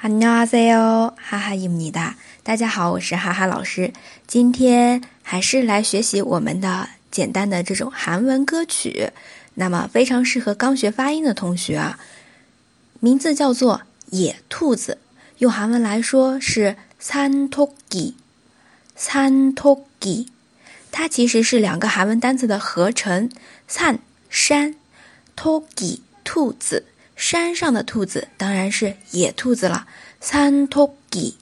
안녕하세요，哈哈伊姆尼达，大家好，我是哈哈老师。今天还是来学习我们的简单的这种韩文歌曲，那么非常适合刚学发音的同学啊。名字叫做野兔子，用韩文来说是산토 기， 산토 기， 它其实是两个韩文单词的合成，산山，토기兔子。 山上的兔子当然是野兔子了。三토 기，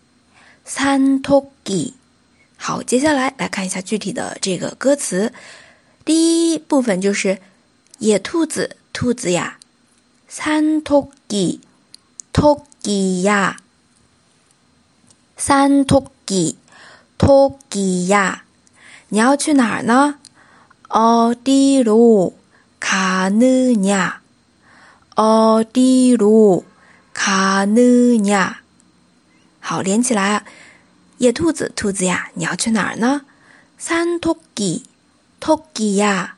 三토 기。 好，接下来来看一下具体的这个歌词。第一部分就是野兔子，兔子呀。三토 기， 토기 야。 三토 기， 토기 야。 你要去哪儿呢？어디로가느 냐？ 어디로가느 냐？ 好，连起来。野兔子，兔子呀，你要去哪儿呢？산토 기， 토기 야。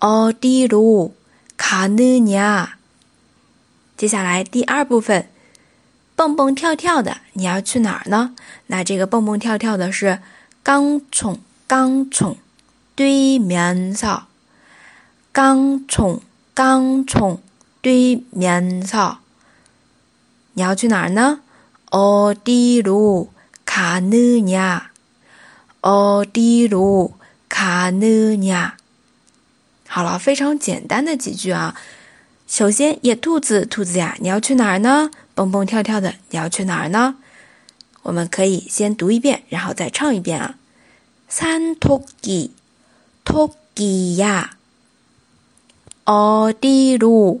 어디로가느 냐？ 接下来第二部分，蹦蹦跳跳的，你要去哪儿呢？那这个蹦蹦跳跳的是깡 총， 깡 총， 对面서 깡 총， 깡 총。 对面서你要去哪儿呢？어디로가느 냐？ 어디로가느 냐？ 好了，非常简单的几句啊。首先，野兔子，兔子呀，你要去哪儿呢？蹦蹦跳跳的，你要去哪儿呢？我们可以先读一遍，然后再唱一遍啊。산토 기， 토기 야， 어디 로？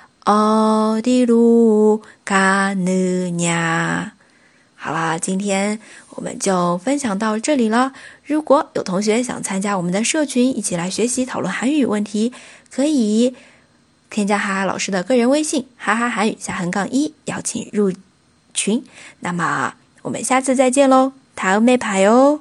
어디로가느 냐？ 好啦，今天我们就分享到这里了。如果有同学想参加我们的社群，一起来学习讨论韩语问题，可以添加哈哈老师的个人微信“哈哈韩语下横杠一”，邀请入群。那么我们下次再见喽，塔欧妹牌哦。